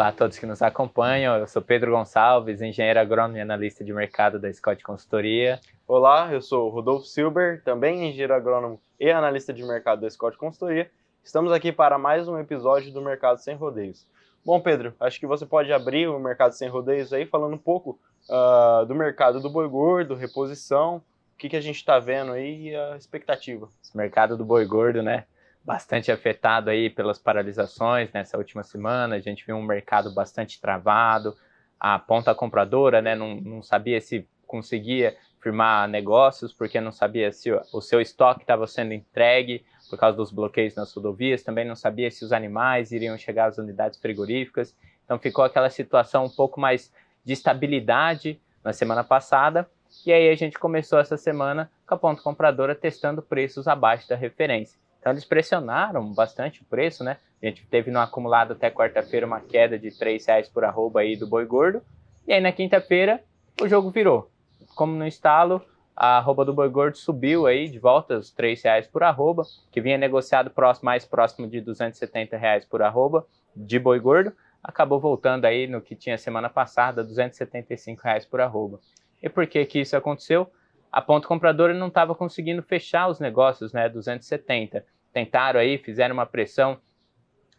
Olá a todos que nos acompanham. Eu sou Pedro Gonçalves, engenheiro agrônomo e analista de mercado da Scott Consultoria. Olá, eu sou Rodolfo Silber, também engenheiro agrônomo e analista de mercado da Scott Consultoria. Estamos aqui para mais um episódio do Mercado Sem Rodeios. Bom, Pedro, acho que você pode abrir o Mercado Sem Rodeios aí falando um pouco uh, do mercado do boi gordo, reposição, o que, que a gente está vendo aí e a expectativa. Esse mercado do boi gordo, né? Bastante afetado aí pelas paralisações nessa última semana. A gente viu um mercado bastante travado. A ponta compradora, né, não, não sabia se conseguia firmar negócios porque não sabia se o seu estoque estava sendo entregue por causa dos bloqueios nas rodovias, também não sabia se os animais iriam chegar às unidades frigoríficas. Então ficou aquela situação um pouco mais de estabilidade na semana passada. E aí a gente começou essa semana com a ponta compradora testando preços abaixo da referência. Então eles pressionaram bastante o preço, né? A gente teve no acumulado até quarta-feira uma queda de R$ reais por arroba aí do boi gordo. E aí na quinta-feira o jogo virou. Como no estalo, a arroba do boi gordo subiu aí de volta aos R$ reais por arroba, que vinha negociado próximo, mais próximo de 270 reais por arroba de boi gordo, acabou voltando aí no que tinha semana passada, 275 reais por arroba. E por que que isso aconteceu? A ponta compradora não estava conseguindo fechar os negócios, né, 270. Tentaram aí, fizeram uma pressão,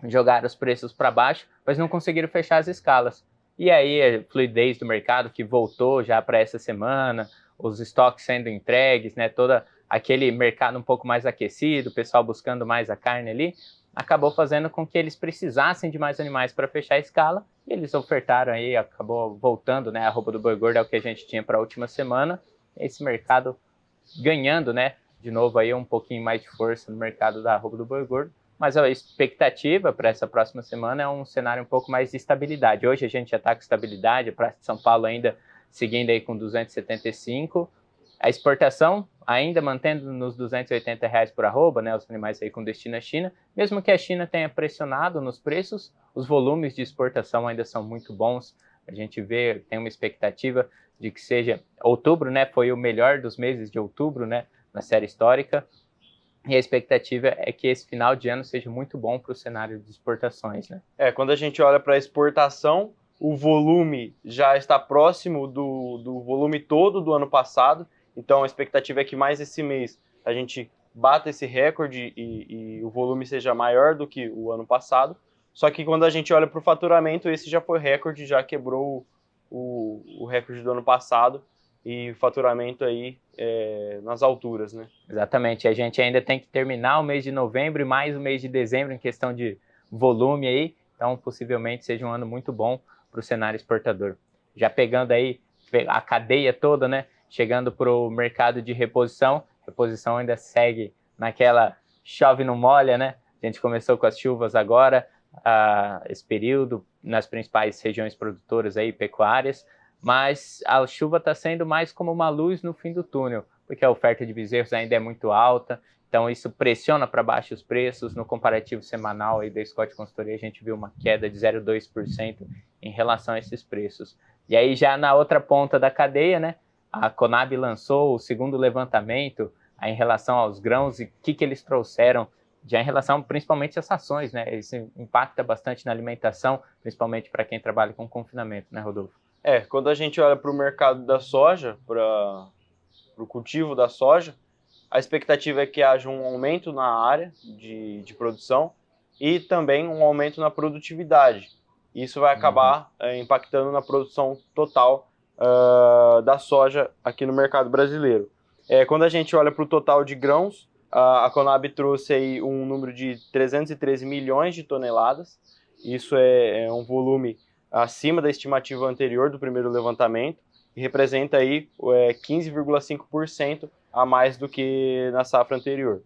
jogaram os preços para baixo, mas não conseguiram fechar as escalas. E aí a fluidez do mercado que voltou já para essa semana, os estoques sendo entregues, né, toda aquele mercado um pouco mais aquecido, o pessoal buscando mais a carne ali, acabou fazendo com que eles precisassem de mais animais para fechar a escala, e eles ofertaram aí, acabou voltando, né, a roupa do boi gordo é o que a gente tinha para a última semana, esse mercado ganhando, né? De novo aí um pouquinho mais de força no mercado da roupa do boi gordo. Mas a expectativa para essa próxima semana é um cenário um pouco mais de estabilidade. Hoje a gente já está com estabilidade, para São Paulo ainda seguindo aí com 275. A exportação ainda mantendo nos 280 reais por arroba, né, os animais aí com destino à China. Mesmo que a China tenha pressionado nos preços, os volumes de exportação ainda são muito bons. A gente vê, tem uma expectativa de que seja outubro, né? Foi o melhor dos meses de outubro, né? Na série histórica. E a expectativa é que esse final de ano seja muito bom para o cenário de exportações, né? É, quando a gente olha para a exportação, o volume já está próximo do, do volume todo do ano passado. Então a expectativa é que mais esse mês a gente bata esse recorde e, e o volume seja maior do que o ano passado. Só que quando a gente olha para o faturamento, esse já foi recorde, já quebrou o, o recorde do ano passado e faturamento aí é, nas alturas, né? Exatamente. A gente ainda tem que terminar o mês de novembro e mais o mês de dezembro em questão de volume aí. Então, possivelmente seja um ano muito bom para o cenário exportador. Já pegando aí a cadeia toda, né? Chegando para o mercado de reposição. Reposição ainda segue naquela chove não molha, né? A gente começou com as chuvas agora, esse período nas principais regiões produtoras aí, pecuárias, mas a chuva está sendo mais como uma luz no fim do túnel, porque a oferta de bezerros ainda é muito alta, então isso pressiona para baixo os preços. No comparativo semanal aí da Scott Consultoria, a gente viu uma queda de 0,2% em relação a esses preços. E aí já na outra ponta da cadeia, né, a Conab lançou o segundo levantamento em relação aos grãos e o que, que eles trouxeram já em relação principalmente às ações, né? Isso impacta bastante na alimentação, principalmente para quem trabalha com confinamento, né, Rodolfo? É, quando a gente olha para o mercado da soja, para o cultivo da soja, a expectativa é que haja um aumento na área de, de produção e também um aumento na produtividade. Isso vai acabar uhum. é, impactando na produção total uh, da soja aqui no mercado brasileiro. É, quando a gente olha para o total de grãos, a, Conab trouxe aí um número de 313 milhões de toneladas. Isso é, é um volume acima da estimativa anterior do primeiro levantamento e representa aí é, 15,5% a mais do que na safra anterior.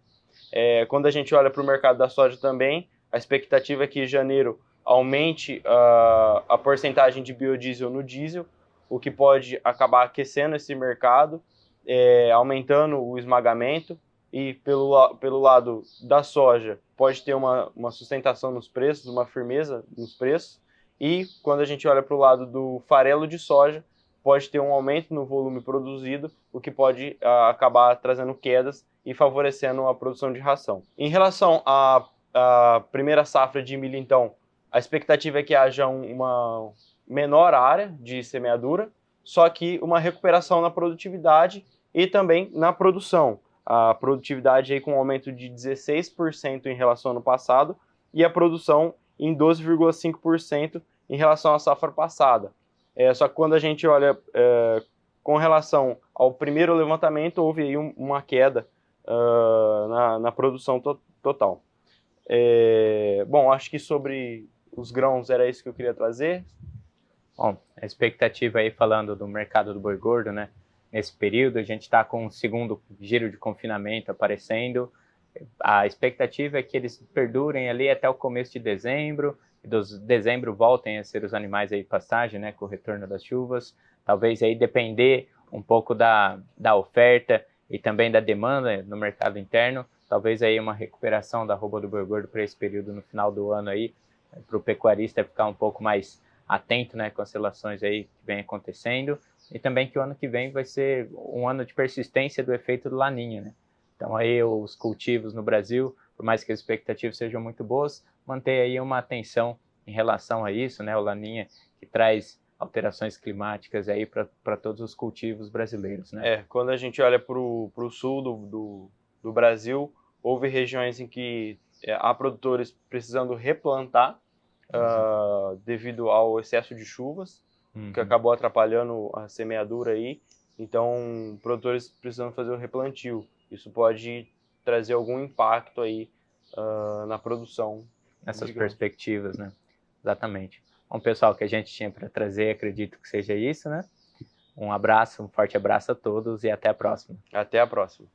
É, quando a gente olha para o mercado da soja também, a expectativa é que janeiro aumente uh, a porcentagem de biodiesel no diesel, o que pode acabar aquecendo esse mercado, é, aumentando o esmagamento e pelo, pelo lado da soja pode ter uma, uma sustentação nos preços, uma firmeza nos preços, e quando a gente olha para o lado do farelo de soja, pode ter um aumento no volume produzido, o que pode uh, acabar trazendo quedas e favorecendo a produção de ração. Em relação à, à primeira safra de milho, então, a expectativa é que haja uma menor área de semeadura, só que uma recuperação na produtividade e também na produção. A produtividade aí com um aumento de 16% em relação ao ano passado e a produção em 12,5% em relação à safra passada. É, só que quando a gente olha é, com relação ao primeiro levantamento, houve aí um, uma queda uh, na, na, produção to total. É, bom, acho que sobre os grãos era isso que eu queria trazer. Bom, a expectativa aí falando do mercado do boi gordo, né? Nesse período, a gente está com um segundo giro de confinamento aparecendo. A expectativa é que eles perdurem ali até o começo de dezembro, e dos dezembro voltem a ser os animais aí passagem, né, com o retorno das chuvas. Talvez aí depender um pouco da, da oferta e também da demanda no mercado interno. Talvez aí uma recuperação da roupa do boi gordo para esse período no final do ano aí, para o pecuarista ficar um pouco mais atento, né, com as relações aí que vem acontecendo. E também que o ano que vem vai ser um ano de persistência do efeito do laninha, né? Então aí os cultivos no Brasil, por mais que as expectativas sejam muito boas, manter aí uma atenção em relação a isso, né? O laninha que traz alterações climáticas aí para todos os cultivos brasileiros, né? É, quando a gente olha para o sul do, do, do, Brasil, houve regiões em que é, há produtores precisando replantar uhum. uh, devido ao excesso de chuvas, uhum. que acabou atrapalhando a semeadura aí. Então, produtores precisando fazer o replantio. Isso pode trazer algum impacto aí uh, na produção. Nessas perspectivas, né? Exatamente. Bom, pessoal, que a gente tinha para trazer, acredito que seja isso, né? Um abraço, um forte abraço a todos e até a próxima. Até a próxima.